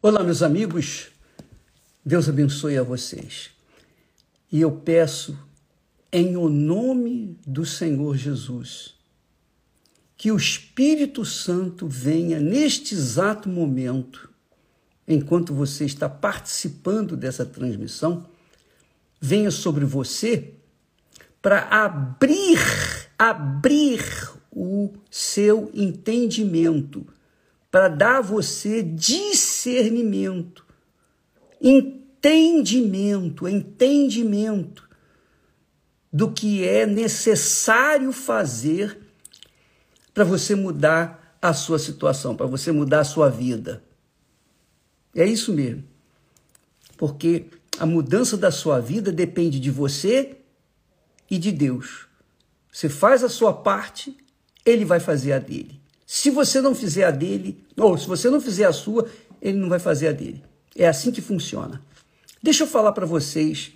Olá, meus amigos, Deus abençoe a vocês. E eu peço, em o nome do Senhor Jesus, que o Espírito Santo venha neste exato momento, enquanto você está participando dessa transmissão, venha sobre você para abrir, abrir o seu entendimento para dar a você discernimento, entendimento, entendimento do que é necessário fazer para você mudar a sua situação, para você mudar a sua vida. É isso mesmo. Porque a mudança da sua vida depende de você e de Deus. Você faz a sua parte, ele vai fazer a dele. Se você não fizer a dele, ou se você não fizer a sua, ele não vai fazer a dele. É assim que funciona. Deixa eu falar para vocês,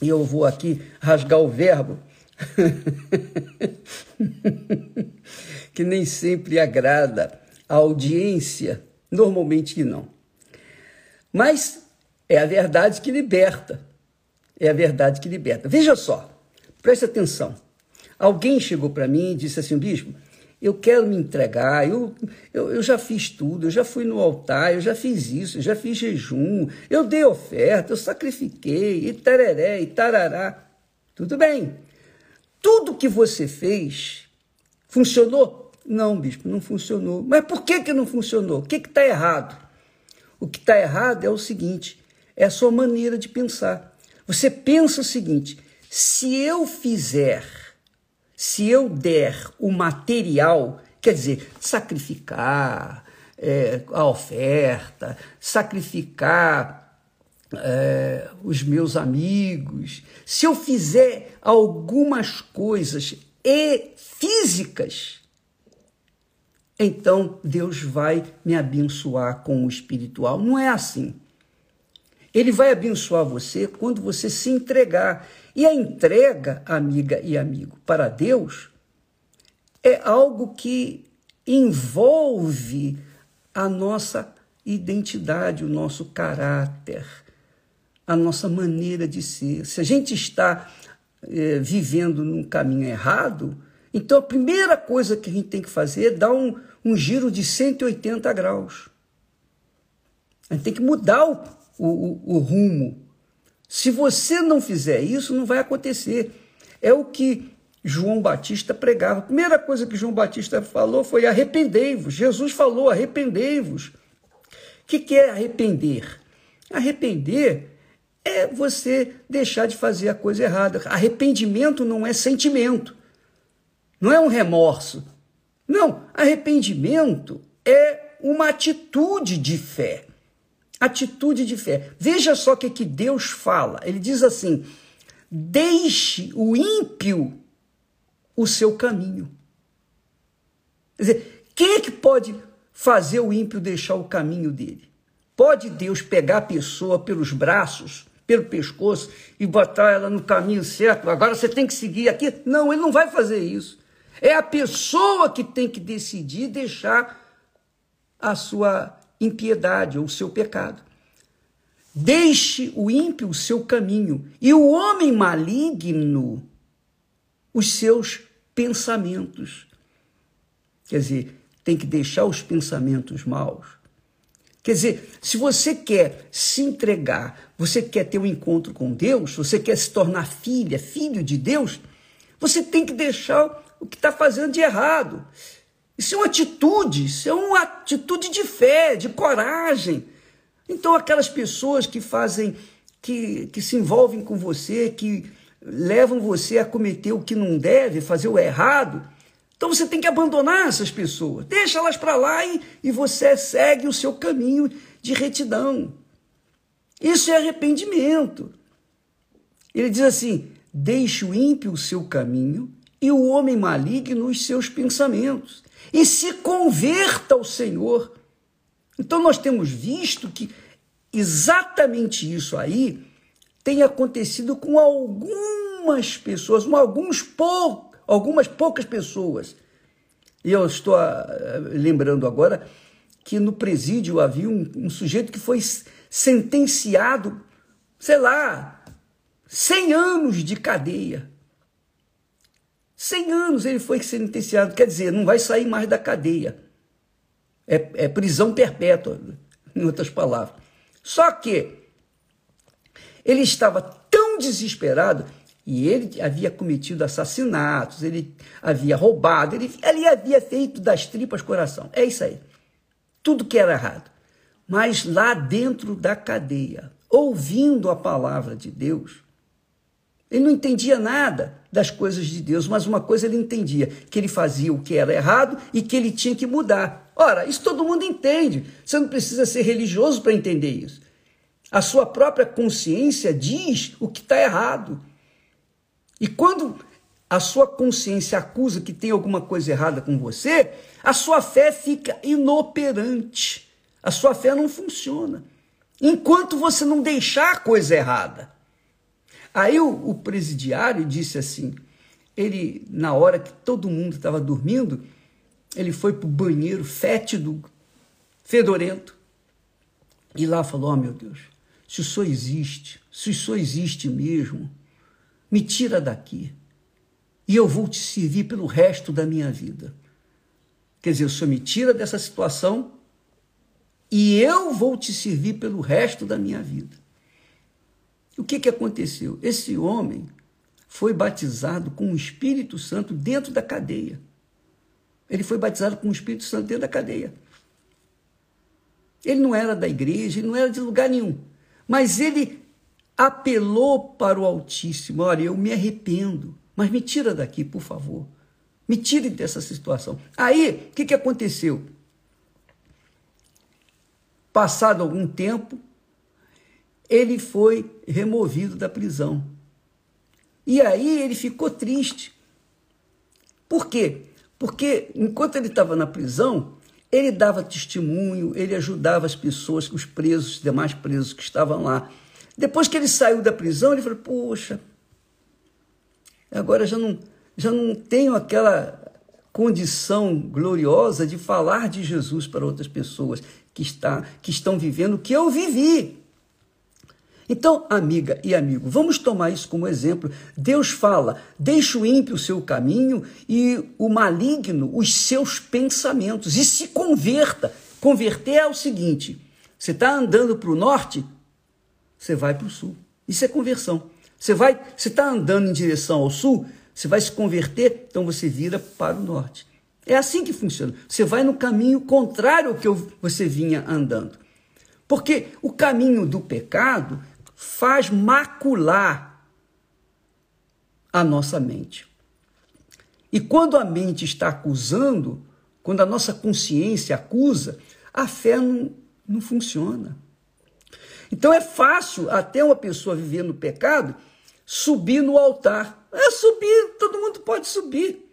e eu vou aqui rasgar o verbo, que nem sempre agrada a audiência, normalmente que não. Mas é a verdade que liberta. É a verdade que liberta. Veja só, preste atenção. Alguém chegou para mim e disse assim, bispo, eu quero me entregar, eu, eu, eu, já fiz tudo, eu já fui no altar, eu já fiz isso, eu já fiz jejum, eu dei oferta, eu sacrifiquei, e tararé, e tarará. Tudo bem. Tudo que você fez funcionou? Não, bispo, não funcionou. Mas por que, que não funcionou? O que está errado? O que está errado é o seguinte: é a sua maneira de pensar. Você pensa o seguinte: se eu fizer se eu der o material, quer dizer, sacrificar é, a oferta, sacrificar é, os meus amigos, se eu fizer algumas coisas e físicas, então Deus vai me abençoar com o espiritual. Não é assim. Ele vai abençoar você quando você se entregar. E a entrega, amiga e amigo, para Deus é algo que envolve a nossa identidade, o nosso caráter, a nossa maneira de ser. Se a gente está é, vivendo num caminho errado, então a primeira coisa que a gente tem que fazer é dar um, um giro de 180 graus. A gente tem que mudar o, o, o, o rumo. Se você não fizer isso, não vai acontecer. É o que João Batista pregava. A primeira coisa que João Batista falou foi arrependei-vos. Jesus falou arrependei-vos. O que, que é arrepender? Arrepender é você deixar de fazer a coisa errada. Arrependimento não é sentimento, não é um remorso. Não, arrependimento é uma atitude de fé atitude de fé. Veja só o que, que Deus fala. Ele diz assim: deixe o ímpio o seu caminho. Quer dizer, quem é que pode fazer o ímpio deixar o caminho dele? Pode Deus pegar a pessoa pelos braços, pelo pescoço e botar ela no caminho certo? Agora você tem que seguir aqui? Não, ele não vai fazer isso. É a pessoa que tem que decidir deixar a sua impiedade ou o seu pecado. Deixe o ímpio o seu caminho e o homem maligno os seus pensamentos. Quer dizer, tem que deixar os pensamentos maus. Quer dizer, se você quer se entregar, você quer ter um encontro com Deus, você quer se tornar filha, filho de Deus, você tem que deixar o que está fazendo de errado. Isso é uma atitude, isso é uma atitude de fé, de coragem. Então, aquelas pessoas que fazem, que, que se envolvem com você, que levam você a cometer o que não deve, fazer o errado, então você tem que abandonar essas pessoas, deixa elas para lá e, e você segue o seu caminho de retidão. Isso é arrependimento. Ele diz assim: deixe o ímpio o seu caminho e o homem maligno os seus pensamentos e se converta ao Senhor. Então nós temos visto que exatamente isso aí tem acontecido com algumas pessoas, com alguns pou, algumas poucas pessoas. E eu estou uh, lembrando agora que no presídio havia um, um sujeito que foi sentenciado, sei lá, 100 anos de cadeia. 100 anos ele foi sentenciado, quer dizer, não vai sair mais da cadeia. É, é prisão perpétua, em outras palavras. Só que ele estava tão desesperado e ele havia cometido assassinatos, ele havia roubado, ele, ele havia feito das tripas coração. É isso aí. Tudo que era errado. Mas lá dentro da cadeia, ouvindo a palavra de Deus, ele não entendia nada das coisas de Deus, mas uma coisa ele entendia: que ele fazia o que era errado e que ele tinha que mudar. Ora, isso todo mundo entende. Você não precisa ser religioso para entender isso. A sua própria consciência diz o que está errado. E quando a sua consciência acusa que tem alguma coisa errada com você, a sua fé fica inoperante. A sua fé não funciona. Enquanto você não deixar a coisa errada. Aí o, o presidiário disse assim: ele, na hora que todo mundo estava dormindo, ele foi para o banheiro fétido, fedorento, e lá falou: Oh meu Deus, se o Senhor existe, se o Senhor existe mesmo, me tira daqui e eu vou te servir pelo resto da minha vida. Quer dizer, o Senhor me tira dessa situação e eu vou te servir pelo resto da minha vida. O que, que aconteceu? Esse homem foi batizado com o Espírito Santo dentro da cadeia. Ele foi batizado com o Espírito Santo dentro da cadeia. Ele não era da igreja, ele não era de lugar nenhum. Mas ele apelou para o Altíssimo: olha, eu me arrependo, mas me tira daqui, por favor. Me tire dessa situação. Aí, o que, que aconteceu? Passado algum tempo, ele foi removido da prisão. E aí ele ficou triste. Por quê? Porque enquanto ele estava na prisão, ele dava testemunho, ele ajudava as pessoas, os presos, os demais presos que estavam lá. Depois que ele saiu da prisão, ele falou: Poxa, agora já não, já não tenho aquela condição gloriosa de falar de Jesus para outras pessoas que, está, que estão vivendo o que eu vivi. Então, amiga e amigo, vamos tomar isso como exemplo. Deus fala: deixa o ímpio o seu caminho e o maligno os seus pensamentos, e se converta. Converter é o seguinte: você está andando para o norte, você vai para o sul. Isso é conversão. Você vai, você está andando em direção ao sul, você vai se converter, então você vira para o norte. É assim que funciona. Você vai no caminho contrário ao que você vinha andando. Porque o caminho do pecado faz macular a nossa mente. E quando a mente está acusando, quando a nossa consciência acusa, a fé não, não funciona. Então é fácil até uma pessoa viver no pecado subir no altar. É subir, todo mundo pode subir.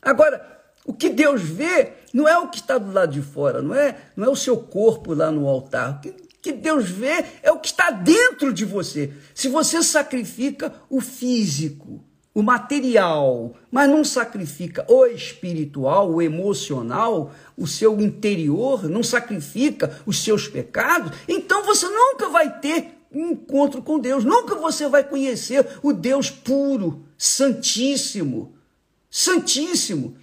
Agora, o que Deus vê não é o que está do lado de fora, não é, não é o seu corpo lá no altar. O que, que Deus vê é o que está dentro de você. Se você sacrifica o físico, o material, mas não sacrifica o espiritual, o emocional, o seu interior, não sacrifica os seus pecados, então você nunca vai ter um encontro com Deus, nunca você vai conhecer o Deus puro, santíssimo, santíssimo.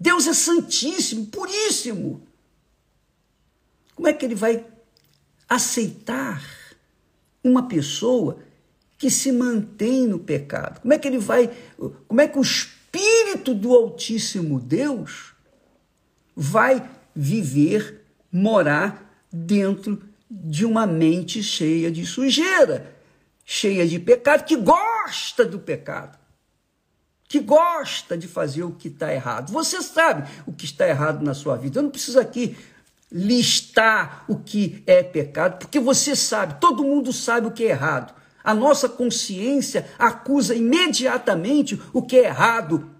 Deus é santíssimo, puríssimo. Como é que ele vai aceitar uma pessoa que se mantém no pecado? Como é que ele vai, como é que o espírito do Altíssimo Deus vai viver, morar dentro de uma mente cheia de sujeira, cheia de pecado, que gosta do pecado, que gosta de fazer o que está errado. Você sabe o que está errado na sua vida. Eu não preciso aqui listar o que é pecado, porque você sabe, todo mundo sabe o que é errado. A nossa consciência acusa imediatamente o que é errado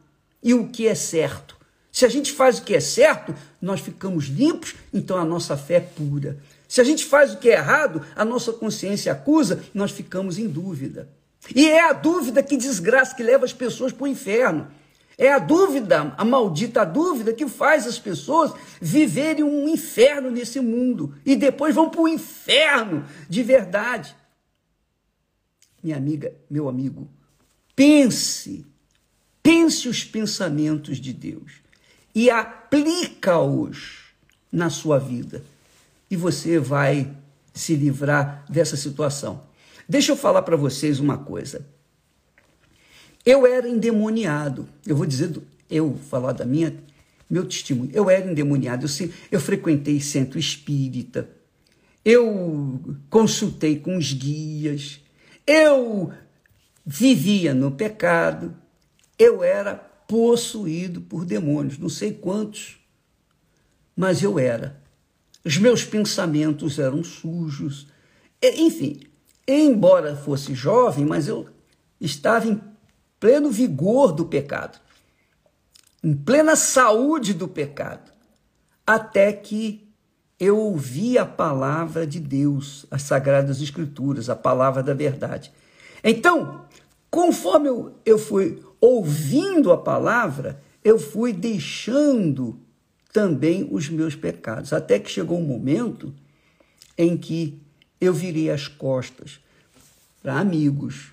e o que é certo. Se a gente faz o que é certo, nós ficamos limpos, então a nossa fé é pura. Se a gente faz o que é errado, a nossa consciência acusa, nós ficamos em dúvida. E é a dúvida que desgraça, que leva as pessoas para o inferno. É a dúvida, a maldita dúvida, que faz as pessoas viverem um inferno nesse mundo e depois vão para o inferno de verdade. Minha amiga, meu amigo, pense, pense os pensamentos de Deus e aplica-os na sua vida. E você vai se livrar dessa situação. Deixa eu falar para vocês uma coisa. Eu era endemoniado. Eu vou dizer, eu falar da minha, meu testemunho. Eu era endemoniado. Eu, eu frequentei centro espírita. Eu consultei com os guias. Eu vivia no pecado. Eu era possuído por demônios. Não sei quantos, mas eu era. Os meus pensamentos eram sujos. Enfim, embora fosse jovem, mas eu estava em pleno vigor do pecado, em plena saúde do pecado, até que eu ouvi a palavra de Deus, as sagradas escrituras, a palavra da verdade. Então, conforme eu, eu fui ouvindo a palavra, eu fui deixando também os meus pecados, até que chegou um momento em que eu virei as costas para amigos,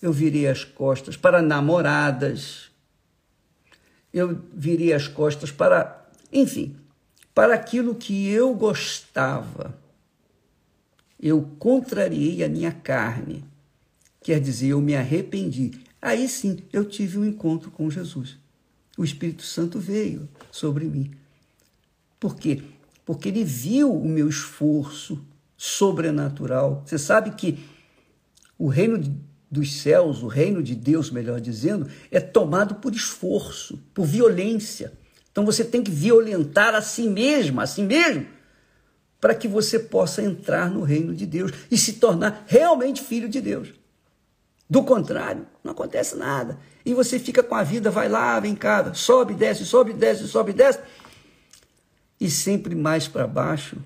eu virei as costas para namoradas, eu virei as costas para, enfim, para aquilo que eu gostava. Eu contrariei a minha carne, quer dizer, eu me arrependi. Aí sim eu tive um encontro com Jesus. O Espírito Santo veio sobre mim. Por quê? Porque ele viu o meu esforço sobrenatural. Você sabe que o reino dos céus, o reino de Deus, melhor dizendo, é tomado por esforço, por violência. Então você tem que violentar a si mesmo, a si mesmo, para que você possa entrar no reino de Deus e se tornar realmente filho de Deus. Do contrário, não acontece nada. E você fica com a vida, vai lá, vem cá, sobe, desce, sobe, desce, sobe, desce. E sempre mais para baixo,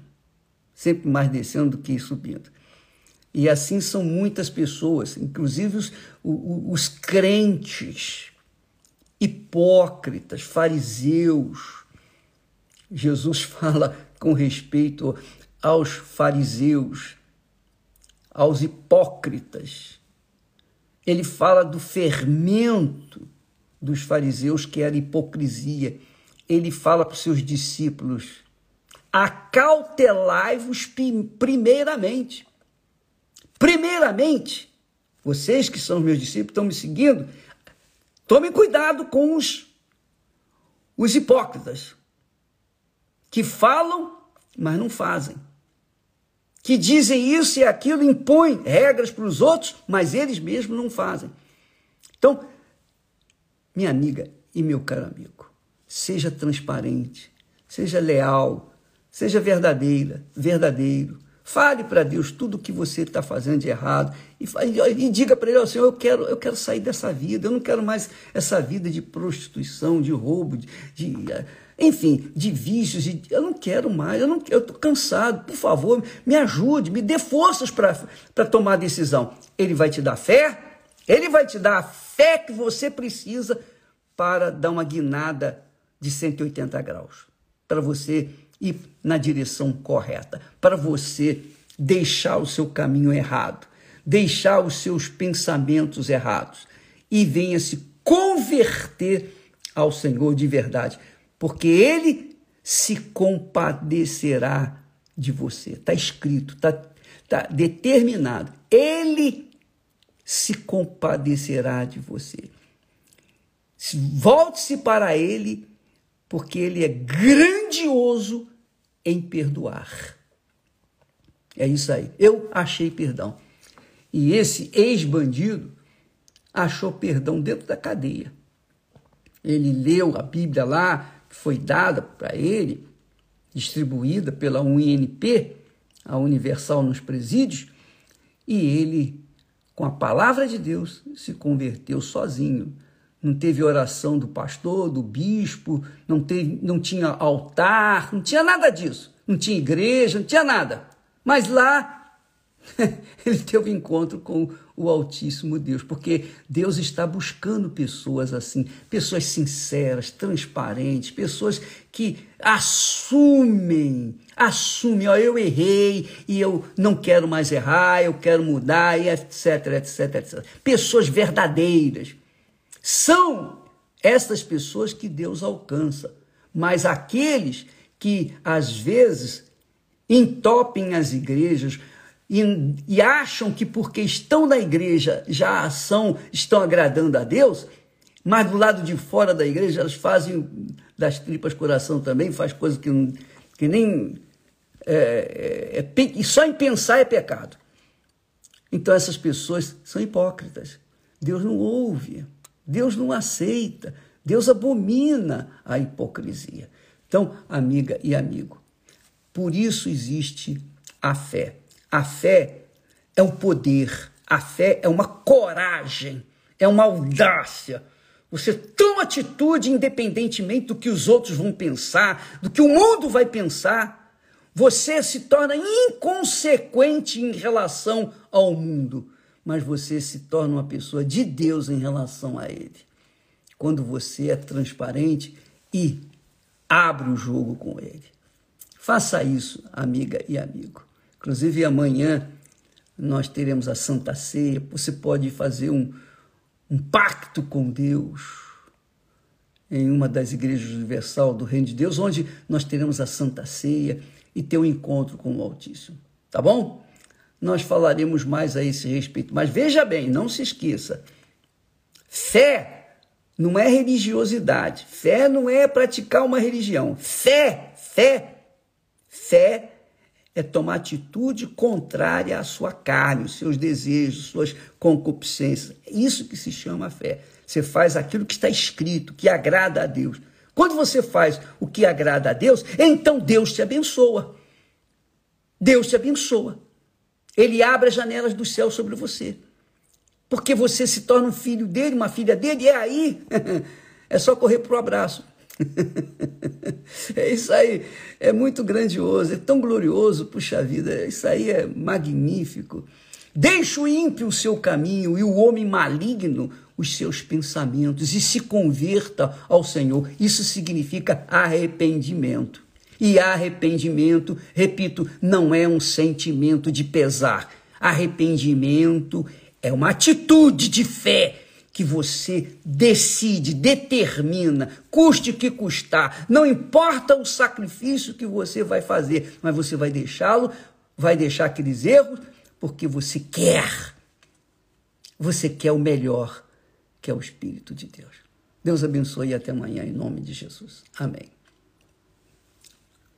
sempre mais descendo do que subindo. E assim são muitas pessoas, inclusive os, os, os crentes, hipócritas, fariseus. Jesus fala com respeito aos fariseus, aos hipócritas. Ele fala do fermento dos fariseus, que era hipocrisia. Ele fala para os seus discípulos: acautelai-vos primeiramente Primeiramente, vocês que são meus discípulos, estão me seguindo, tomem cuidado com os, os hipócritas, que falam, mas não fazem. Que dizem isso e aquilo, impõem regras para os outros, mas eles mesmos não fazem. Então, minha amiga e meu caro amigo, seja transparente, seja leal, seja verdadeira, verdadeiro Fale para Deus tudo o que você está fazendo de errado e, e, diga para Ele, oh, Senhor, eu quero, eu quero sair dessa vida, eu não quero mais essa vida de prostituição, de roubo, de, de enfim, de vícios, de, eu não quero mais, eu não eu estou cansado, por favor, me ajude, me dê forças para tomar a decisão. Ele vai te dar fé, ele vai te dar a fé que você precisa para dar uma guinada de 180 graus, para você ir na direção correta, para você deixar o seu caminho errado, deixar os seus pensamentos errados e venha se converter ao Senhor de verdade, porque Ele se compadecerá de você. Está escrito, está tá determinado. Ele se compadecerá de você. Volte-se para Ele, porque Ele é grandioso em perdoar. É isso aí. Eu achei perdão. E esse ex-bandido achou perdão dentro da cadeia. Ele leu a Bíblia lá, que foi dada para ele, distribuída pela UNP, a Universal nos Presídios, e ele, com a palavra de Deus, se converteu sozinho. Não teve oração do pastor, do bispo, não, teve, não tinha altar, não tinha nada disso. Não tinha igreja, não tinha nada. Mas lá ele teve encontro com o Altíssimo Deus, porque Deus está buscando pessoas assim, pessoas sinceras, transparentes, pessoas que assumem, assumem, ó, eu errei e eu não quero mais errar, eu quero mudar, e etc, etc, etc. Pessoas verdadeiras. São essas pessoas que Deus alcança, mas aqueles que às vezes entopem as igrejas, e, e, acham que porque estão na igreja já são, estão agradando a Deus, mas do lado de fora da igreja elas fazem das tripas coração também, faz coisas que, que nem. É, é, é, e só em pensar é pecado. Então essas pessoas são hipócritas. Deus não ouve, Deus não aceita, Deus abomina a hipocrisia. Então, amiga e amigo, por isso existe a fé. A fé é um poder, a fé é uma coragem, é uma audácia. Você toma atitude independentemente do que os outros vão pensar, do que o mundo vai pensar. Você se torna inconsequente em relação ao mundo, mas você se torna uma pessoa de Deus em relação a ele. Quando você é transparente e abre o jogo com ele. Faça isso, amiga e amigo. Inclusive, amanhã nós teremos a Santa Ceia. Você pode fazer um, um pacto com Deus em uma das igrejas universal do Reino de Deus, onde nós teremos a Santa Ceia e ter um encontro com o Altíssimo. Tá bom? Nós falaremos mais a esse respeito. Mas veja bem, não se esqueça: fé não é religiosidade, fé não é praticar uma religião. Fé, fé, fé é tomar atitude contrária à sua carne, os seus desejos, suas concupiscências. É isso que se chama fé. Você faz aquilo que está escrito, que agrada a Deus. Quando você faz o que agrada a Deus, então Deus te abençoa. Deus te abençoa. Ele abre as janelas do céu sobre você. Porque você se torna um filho dele, uma filha dele, e é aí é só correr para o abraço. é isso aí, é muito grandioso, é tão glorioso, puxa vida, isso aí é magnífico. Deixa o ímpio o seu caminho e o homem maligno os seus pensamentos e se converta ao Senhor. Isso significa arrependimento. E arrependimento, repito, não é um sentimento de pesar. Arrependimento é uma atitude de fé que você decide, determina, custe o que custar, não importa o sacrifício que você vai fazer, mas você vai deixá-lo, vai deixar aqueles erros, porque você quer. Você quer o melhor, que é o Espírito de Deus. Deus abençoe e até amanhã, em nome de Jesus. Amém.